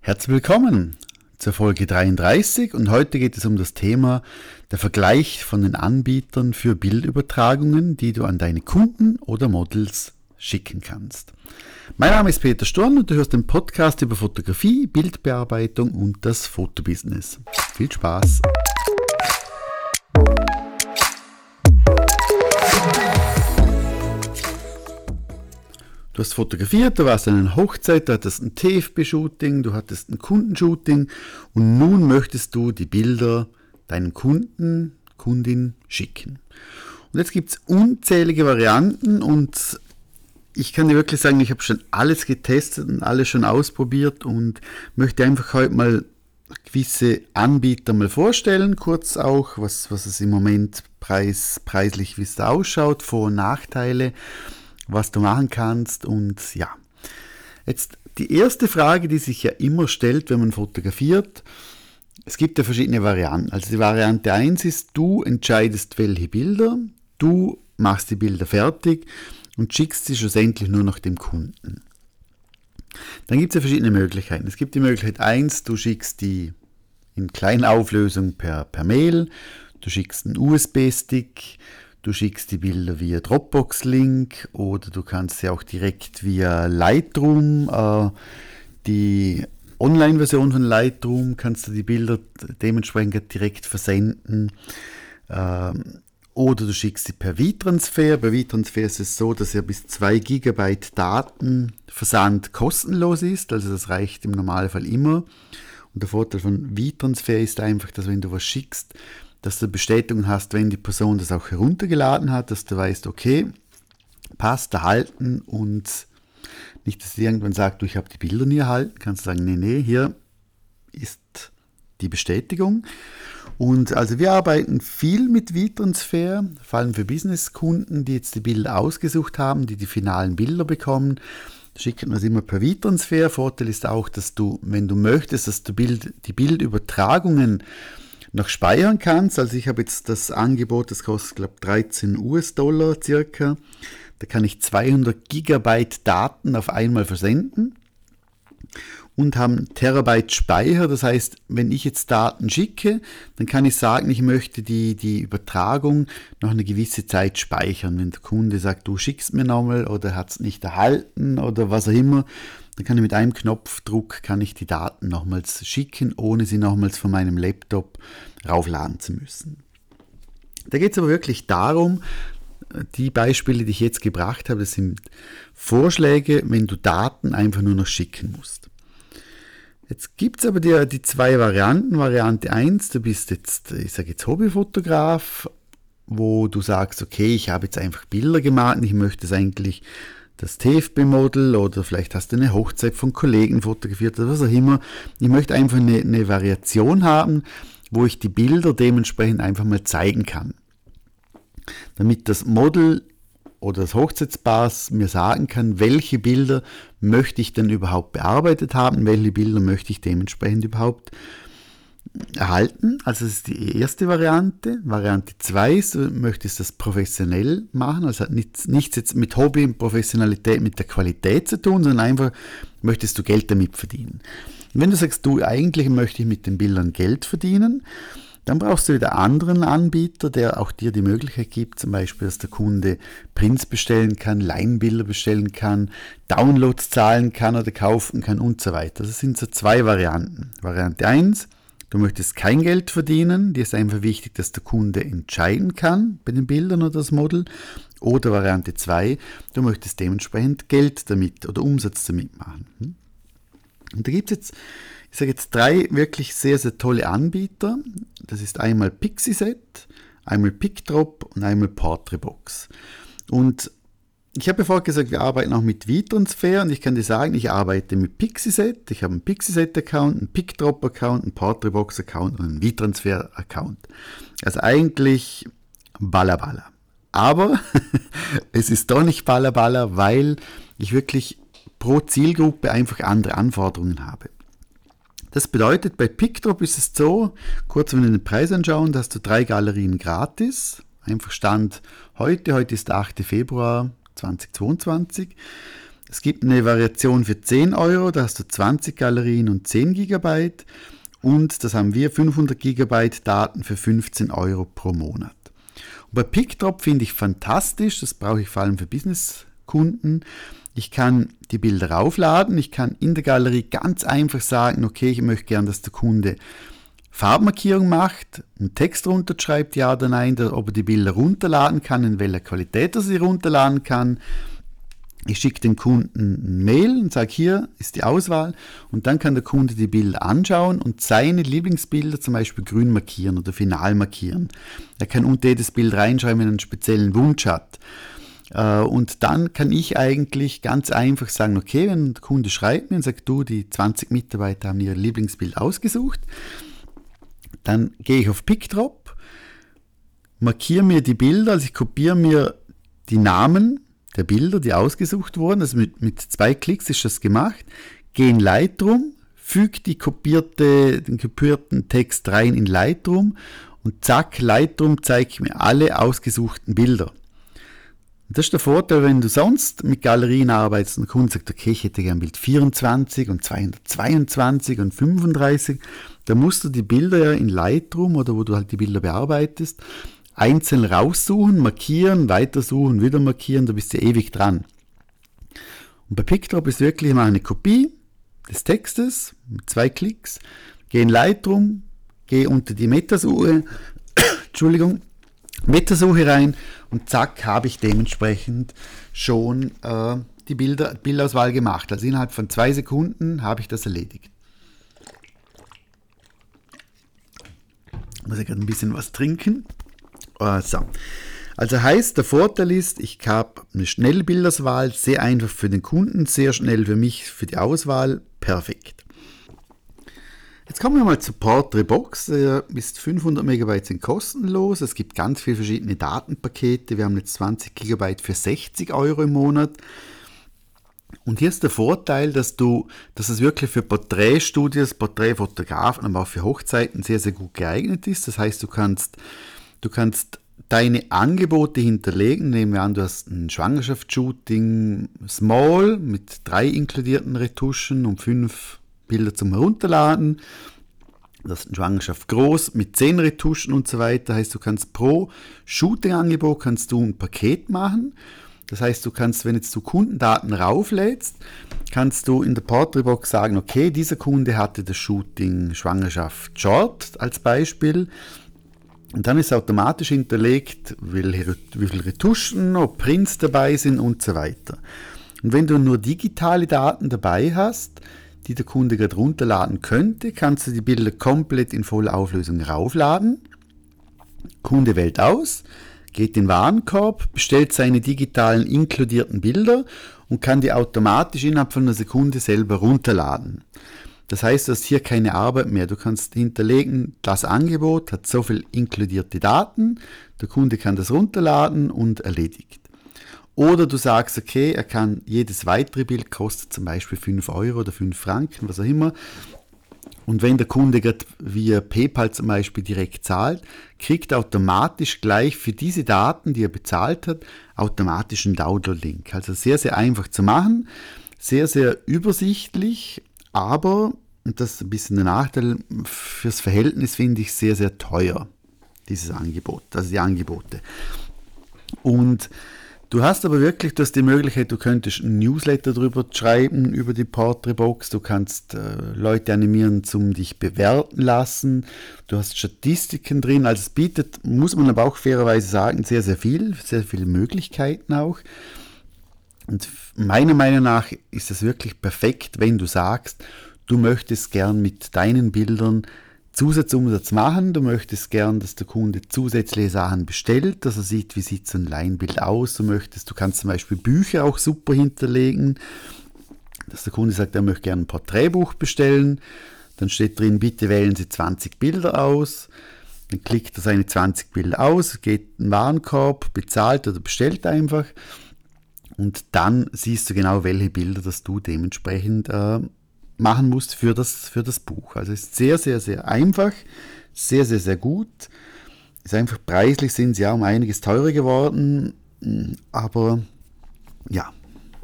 Herzlich willkommen zur Folge 33 und heute geht es um das Thema der Vergleich von den Anbietern für Bildübertragungen, die du an deine Kunden oder Models schicken kannst. Mein Name ist Peter Storn und du hörst den Podcast über Fotografie, Bildbearbeitung und das Fotobusiness. Viel Spaß! Du hast fotografiert, du warst an einer Hochzeit, du hattest ein TFB-Shooting, du hattest ein Kundenshooting und nun möchtest du die Bilder deinem Kunden, Kundin schicken. Und jetzt gibt es unzählige Varianten und ich kann dir wirklich sagen, ich habe schon alles getestet und alles schon ausprobiert und möchte einfach heute mal gewisse Anbieter mal vorstellen, kurz auch, was, was es im Moment preis, preislich, wie es da ausschaut, Vor- und Nachteile was du machen kannst und ja. Jetzt die erste Frage, die sich ja immer stellt, wenn man fotografiert, es gibt ja verschiedene Varianten. Also die Variante 1 ist, du entscheidest welche Bilder, du machst die Bilder fertig und schickst sie schlussendlich nur noch dem Kunden. Dann gibt es ja verschiedene Möglichkeiten. Es gibt die Möglichkeit 1, du schickst die in kleiner Auflösung per, per Mail, du schickst einen USB-Stick, Du schickst die Bilder via Dropbox-Link oder du kannst sie auch direkt via Lightroom, äh, die Online-Version von Lightroom, kannst du die Bilder dementsprechend direkt versenden. Ähm, oder du schickst sie per V-Transfer. Bei V-Transfer ist es so, dass ja bis 2 GB Datenversand kostenlos ist. Also das reicht im Normalfall immer. Und der Vorteil von V-Transfer ist einfach, dass wenn du was schickst, dass du Bestätigung hast, wenn die Person das auch heruntergeladen hat, dass du weißt, okay, passt, erhalten und nicht, dass sie irgendwann sagt, du, ich habe die Bilder nie erhalten, kannst du sagen, nee, nee, hier ist die Bestätigung. Und also wir arbeiten viel mit V-Transfer, vor allem für Businesskunden, die jetzt die Bilder ausgesucht haben, die die finalen Bilder bekommen. Schicken wir es immer per V-Transfer. Vorteil ist auch, dass du, wenn du möchtest, dass du Bild, die Bildübertragungen noch speichern kannst. Also ich habe jetzt das Angebot, das kostet glaube 13 US-Dollar circa. Da kann ich 200 Gigabyte Daten auf einmal versenden und haben Terabyte Speicher. Das heißt, wenn ich jetzt Daten schicke, dann kann ich sagen, ich möchte die, die Übertragung noch eine gewisse Zeit speichern. Wenn der Kunde sagt, du schickst mir nochmal oder hat es nicht erhalten oder was auch immer, dann kann ich mit einem Knopfdruck kann ich die Daten nochmals schicken, ohne sie nochmals von meinem Laptop raufladen zu müssen. Da geht es aber wirklich darum, die Beispiele, die ich jetzt gebracht habe, das sind Vorschläge, wenn du Daten einfach nur noch schicken musst. Jetzt gibt es aber die, die zwei Varianten. Variante 1, du bist jetzt, ich sage jetzt Hobbyfotograf, wo du sagst, okay, ich habe jetzt einfach Bilder gemacht und ich möchte es eigentlich das TFB-Model oder vielleicht hast du eine Hochzeit von Kollegen fotografiert oder was auch immer. Ich möchte einfach eine, eine Variation haben, wo ich die Bilder dementsprechend einfach mal zeigen kann. Damit das Model oder das Hochzeitspaar mir sagen kann, welche Bilder möchte ich denn überhaupt bearbeitet haben, welche Bilder möchte ich dementsprechend überhaupt erhalten. Also das ist die erste Variante. Variante 2 ist, du möchtest das professionell machen. Also hat nichts, nichts jetzt mit Hobby und Professionalität, mit der Qualität zu tun, sondern einfach möchtest du Geld damit verdienen. Und wenn du sagst, du eigentlich möchte ich mit den Bildern Geld verdienen, dann brauchst du wieder anderen Anbieter, der auch dir die Möglichkeit gibt, zum Beispiel, dass der Kunde Prints bestellen kann, Leinbilder bestellen kann, Downloads zahlen kann oder kaufen kann und so weiter. Das sind so zwei Varianten. Variante 1, Du möchtest kein Geld verdienen, dir ist einfach wichtig, dass der Kunde entscheiden kann bei den Bildern oder das Model. Oder Variante 2, du möchtest dementsprechend Geld damit oder Umsatz damit machen. Hm? Und da gibt es jetzt, ich sage jetzt drei wirklich sehr, sehr tolle Anbieter. Das ist einmal Pixieset, einmal PickDrop und einmal Portraitbox. Und ich habe ja vorher gesagt, wir arbeiten auch mit V-Transfer und ich kann dir sagen, ich arbeite mit Pixieset. Ich habe einen Pixieset-Account, einen PickDrop-Account, einen Portraitbox-Account und einen V-Transfer-Account. Also eigentlich Balla Aber es ist doch nicht Balla weil ich wirklich pro Zielgruppe einfach andere Anforderungen habe. Das bedeutet, bei PickDrop ist es so, kurz wenn wir den Preis anschauen, da hast du drei Galerien gratis. Einfach Stand heute, heute ist der 8. Februar 2022. Es gibt eine Variation für 10 Euro, da hast du 20 Galerien und 10 Gigabyte. Und das haben wir 500 Gigabyte Daten für 15 Euro pro Monat. Und bei PickDrop finde ich fantastisch, das brauche ich vor allem für Businesskunden. Ich kann die Bilder raufladen, ich kann in der Galerie ganz einfach sagen, okay, ich möchte gern, dass der Kunde Farbmarkierung macht, einen Text runterschreibt, ja oder nein, ob er die Bilder runterladen kann, in welcher Qualität er sie runterladen kann. Ich schicke dem Kunden ein Mail und sage, hier ist die Auswahl und dann kann der Kunde die Bilder anschauen und seine Lieblingsbilder zum Beispiel grün markieren oder final markieren. Er kann unter jedes Bild reinschreiben, wenn er einen speziellen Wunsch hat. Äh, und dann kann ich eigentlich ganz einfach sagen, okay, wenn der Kunde schreibt mir und sagt, du, die 20 Mitarbeiter haben ihr Lieblingsbild ausgesucht, dann gehe ich auf PickDrop, markiere mir die Bilder, also ich kopiere mir die Namen der Bilder, die ausgesucht wurden, also mit, mit zwei Klicks ist das gemacht, gehe in Lightroom, füge die kopierte, den kopierten Text rein in Lightroom und zack, Lightroom zeigt mir alle ausgesuchten Bilder. Das ist der Vorteil, wenn du sonst mit Galerien arbeitest und der Kunde sagt, okay, ich hätte gern Bild 24 und 222 und 35, dann musst du die Bilder ja in Lightroom oder wo du halt die Bilder bearbeitest, einzeln raussuchen, markieren, weitersuchen, wieder markieren, da bist du ewig dran. Und bei PickDrop ist wirklich mal eine Kopie des Textes mit zwei Klicks, gehe in Lightroom, gehe unter die Metasuche, Entschuldigung, Metasuche rein und zack, habe ich dementsprechend schon äh, die Bilder, Bildauswahl gemacht. Also innerhalb von zwei Sekunden habe ich das erledigt. Muss ich gerade ein bisschen was trinken. Uh, so. Also heißt, der Vorteil ist, ich habe eine schnelle Bildauswahl, sehr einfach für den Kunden, sehr schnell für mich, für die Auswahl, perfekt. Jetzt kommen wir mal zur Portrait Box. Ist 500 Megabyte sind kostenlos. Es gibt ganz viele verschiedene Datenpakete. Wir haben jetzt 20 Gigabyte für 60 Euro im Monat. Und hier ist der Vorteil, dass du, dass es wirklich für Porträtstudios, Porträtfotografen, aber auch für Hochzeiten sehr, sehr gut geeignet ist. Das heißt, du kannst, du kannst deine Angebote hinterlegen. Nehmen wir an, du hast ein Schwangerschaftsshooting Small mit drei inkludierten Retuschen und fünf Bilder zum Herunterladen. Das ist eine Schwangerschaft groß mit 10 Retuschen und so weiter. Heißt, du kannst pro Shooting-Angebot kannst du ein Paket machen. Das heißt, du kannst, wenn jetzt du Kundendaten rauflädst, kannst du in der Portrait-Box sagen, okay, dieser Kunde hatte das Shooting Schwangerschaft Short als Beispiel. Und dann ist automatisch hinterlegt, wie viele Retuschen, ob Prints dabei sind und so weiter. Und wenn du nur digitale Daten dabei hast, die der Kunde gerade runterladen könnte, kannst du die Bilder komplett in voller Auflösung raufladen. Kunde wählt aus, geht in den Warenkorb, bestellt seine digitalen inkludierten Bilder und kann die automatisch innerhalb von einer Sekunde selber runterladen. Das heißt, du hast hier keine Arbeit mehr. Du kannst hinterlegen, das Angebot hat so viel inkludierte Daten, der Kunde kann das runterladen und erledigt. Oder du sagst, okay, er kann jedes weitere Bild kostet zum Beispiel 5 Euro oder 5 Franken, was auch immer. Und wenn der Kunde gerade via PayPal zum Beispiel direkt zahlt, kriegt er automatisch gleich für diese Daten, die er bezahlt hat, automatisch einen Download-Link. Also sehr, sehr einfach zu machen, sehr, sehr übersichtlich, aber, und das ist ein bisschen der Nachteil, fürs Verhältnis finde ich sehr, sehr teuer, dieses Angebot, also die Angebote. Und Du hast aber wirklich das die Möglichkeit, du könntest ein Newsletter darüber schreiben, über die Portrait-Box. Du kannst äh, Leute animieren, zum dich bewerten lassen. Du hast Statistiken drin. Also es bietet, muss man aber auch fairerweise sagen, sehr, sehr viel, sehr viele Möglichkeiten auch. Und meiner Meinung nach ist es wirklich perfekt, wenn du sagst, du möchtest gern mit deinen Bildern Zusatzumsatz machen. Du möchtest gern, dass der Kunde zusätzliche Sachen bestellt, dass er sieht, wie sieht so ein Leinbild aus. Du möchtest, du kannst zum Beispiel Bücher auch super hinterlegen, dass der Kunde sagt, er möchte gerne ein Porträtbuch bestellen. Dann steht drin, bitte wählen Sie 20 Bilder aus. Dann klickt er seine 20 Bilder aus, geht in den Warenkorb, bezahlt oder bestellt einfach. Und dann siehst du genau, welche Bilder das du dementsprechend äh, machen musst für das, für das Buch. Also es ist sehr, sehr, sehr einfach, sehr, sehr, sehr gut. Ist einfach preislich sind sie ja um einiges teurer geworden, aber ja,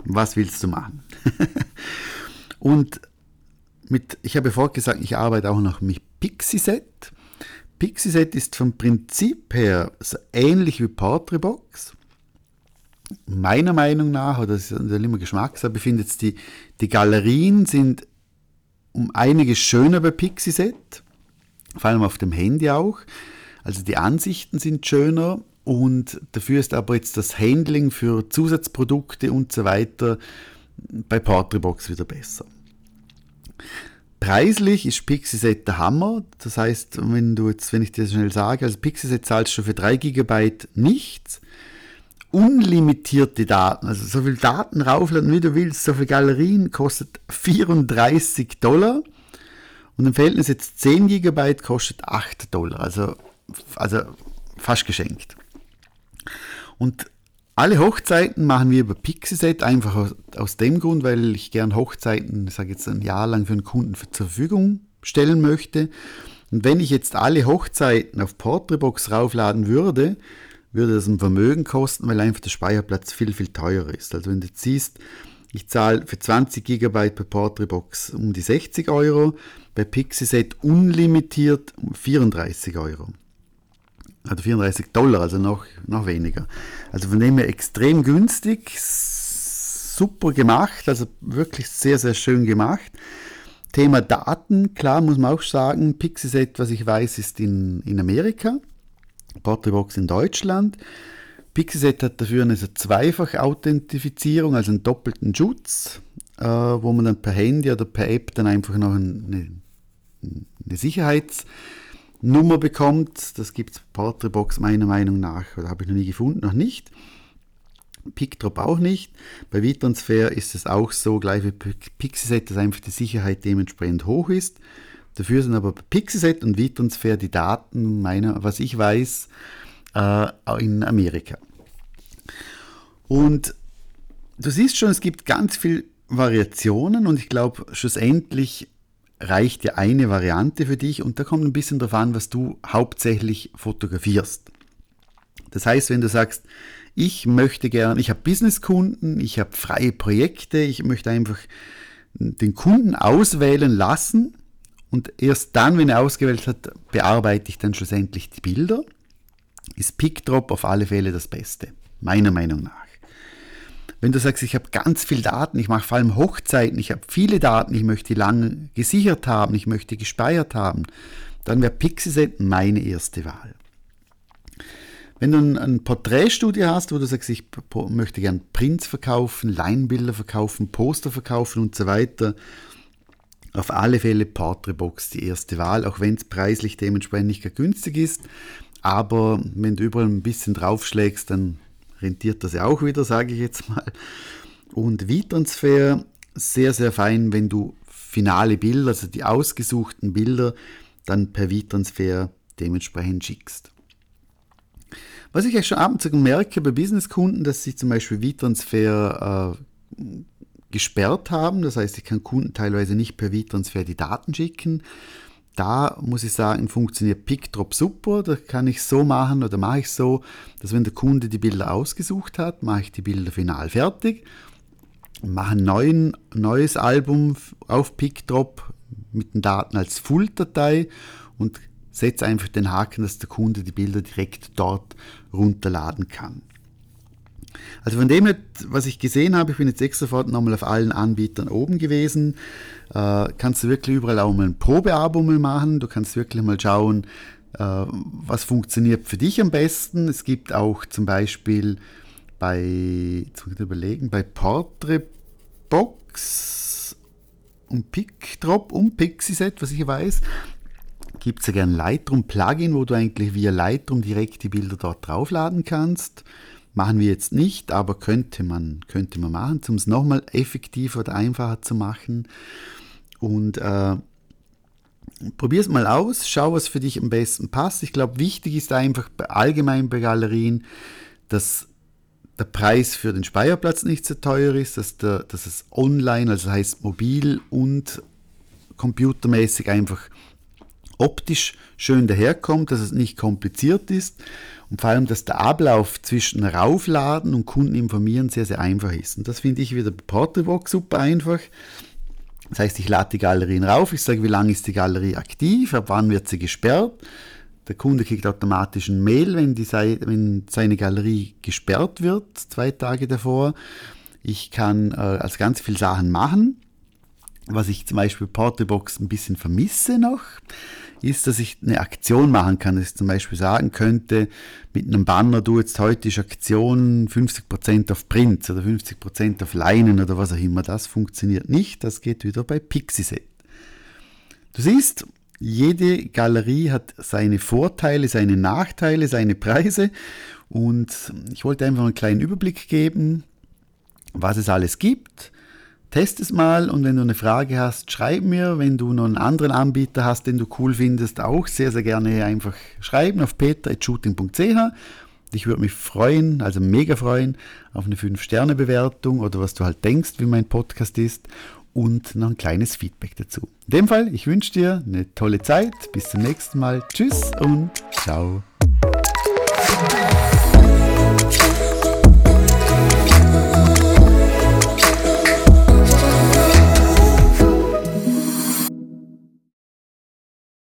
Was willst du machen? und mit, ich habe vorhin gesagt, ich arbeite auch noch mit Pixieset. Pixieset ist vom Prinzip her so ähnlich wie Portrait-Box. Meiner Meinung nach, oder das ist immer Geschmackssache, findet es die, die Galerien sind um einiges schöner bei Pixieset, vor allem auf dem Handy auch. Also die Ansichten sind schöner und dafür ist aber jetzt das Handling für Zusatzprodukte und so weiter bei Portrait-Box wieder besser. Preislich ist Pixieset der Hammer. Das heißt, wenn du jetzt, wenn ich dir schnell sage, also Pixieset zahlst du für 3 GB nichts. Unlimitierte Daten, also so viel Daten raufladen, wie du willst, so viele Galerien, kostet 34 Dollar. Und im Verhältnis jetzt 10 GB kostet 8 Dollar. Also, also fast geschenkt. Und alle Hochzeiten machen wir über Pixieset, einfach aus, aus dem Grund, weil ich gern Hochzeiten, ich sage jetzt ein Jahr lang für einen Kunden zur Verfügung stellen möchte. Und wenn ich jetzt alle Hochzeiten auf Portrait-Box raufladen würde, würde das ein Vermögen kosten, weil einfach der Speicherplatz viel, viel teurer ist. Also wenn du jetzt siehst, ich zahle für 20 GB bei Portrait-Box um die 60 Euro, bei Pixieset unlimitiert 34 Euro also 34 Dollar, also noch, noch weniger. Also von dem her extrem günstig, super gemacht, also wirklich sehr, sehr schön gemacht. Thema Daten, klar muss man auch sagen, Pixieset, was ich weiß, ist in, in Amerika, Portrait in Deutschland. Pixieset hat dafür eine Zweifach-Authentifizierung, also einen doppelten Schutz, äh, wo man dann per Handy oder per App dann einfach noch eine, eine Sicherheits- Nummer bekommt. Das gibt es Portrait-Box meiner Meinung nach, oder habe ich noch nie gefunden, noch nicht. PickDrop auch nicht. Bei Vitransfer ist es auch so, gleich wie Pixieset, dass einfach die Sicherheit dementsprechend hoch ist. Dafür sind aber bei Pixieset und Vitransfer die Daten, meiner, was ich weiß, äh, in Amerika. Und du siehst schon, es gibt ganz viele Variationen und ich glaube, schlussendlich reicht ja eine Variante für dich und da kommt ein bisschen darauf an, was du hauptsächlich fotografierst. Das heißt, wenn du sagst, ich möchte gern, ich habe Businesskunden, ich habe freie Projekte, ich möchte einfach den Kunden auswählen lassen und erst dann, wenn er ausgewählt hat, bearbeite ich dann schlussendlich die Bilder, ist PickDrop auf alle Fälle das Beste, meiner Meinung nach. Wenn du sagst, ich habe ganz viel Daten, ich mache vor allem Hochzeiten, ich habe viele Daten, ich möchte die lange gesichert haben, ich möchte gespeichert haben, dann wäre Pixieset meine erste Wahl. Wenn du ein, ein Porträtstudio hast, wo du sagst, ich möchte gern Prints verkaufen, Leinbilder verkaufen, Poster verkaufen und so weiter, auf alle Fälle Portraitbox die erste Wahl, auch wenn es preislich dementsprechend nicht günstig ist. Aber wenn du überall ein bisschen draufschlägst, dann rentiert das ja auch wieder, sage ich jetzt mal. Und V-Transfer, sehr, sehr fein, wenn du finale Bilder, also die ausgesuchten Bilder, dann per V-Transfer dementsprechend schickst. Was ich ja schon ab und zu merke bei Businesskunden, dass sie zum Beispiel V-Transfer äh, gesperrt haben. Das heißt, ich kann Kunden teilweise nicht per V-Transfer die Daten schicken. Da muss ich sagen, funktioniert PickDrop super. Da kann ich so machen oder mache ich so, dass wenn der Kunde die Bilder ausgesucht hat, mache ich die Bilder final fertig, mache ein neuen, neues Album auf PickDrop mit den Daten als Full-Datei und setze einfach den Haken, dass der Kunde die Bilder direkt dort runterladen kann. Also von dem was ich gesehen habe, ich bin jetzt extra sofort nochmal auf allen Anbietern oben gewesen, äh, kannst du wirklich überall auch mal ein Probeabo machen. Du kannst wirklich mal schauen, äh, was funktioniert für dich am besten. Es gibt auch zum Beispiel bei, jetzt überlegen, bei Portrait Box und PickDrop und Pixieset, was ich weiß, gibt es ja gerne Lightroom Plugin, wo du eigentlich via Lightroom direkt die Bilder dort draufladen kannst. Machen wir jetzt nicht, aber könnte man, könnte man machen, um es nochmal effektiver oder einfacher zu machen. Und äh, probier es mal aus, schau, was für dich am besten passt. Ich glaube, wichtig ist einfach allgemein bei Galerien, dass der Preis für den Speicherplatz nicht so teuer ist, dass, der, dass es online, also heißt mobil und computermäßig einfach optisch schön daherkommt, dass es nicht kompliziert ist und vor allem, dass der Ablauf zwischen Raufladen und Kunden informieren sehr, sehr einfach ist. Und das finde ich wieder bei Porterbox super einfach. Das heißt, ich lade die Galerien rauf, ich sage, wie lange ist die Galerie aktiv, ab wann wird sie gesperrt. Der Kunde kriegt automatisch ein Mail, wenn, die, wenn seine Galerie gesperrt wird, zwei Tage davor. Ich kann äh, also ganz viele Sachen machen. Was ich zum Beispiel Portebox ein bisschen vermisse noch, ist, dass ich eine Aktion machen kann. Dass ich zum Beispiel sagen könnte, mit einem Banner, du jetzt heute ist Aktion 50% auf Print oder 50% auf Leinen oder was auch immer. Das funktioniert nicht. Das geht wieder bei Pixieset. Du siehst, jede Galerie hat seine Vorteile, seine Nachteile, seine Preise und ich wollte einfach einen kleinen Überblick geben, was es alles gibt Test es mal und wenn du eine Frage hast, schreib mir. Wenn du noch einen anderen Anbieter hast, den du cool findest, auch sehr, sehr gerne einfach schreiben auf peter.shooting.ch. Ich würde mich freuen, also mega freuen, auf eine 5-Sterne-Bewertung oder was du halt denkst, wie mein Podcast ist und noch ein kleines Feedback dazu. In dem Fall, ich wünsche dir eine tolle Zeit. Bis zum nächsten Mal. Tschüss und ciao.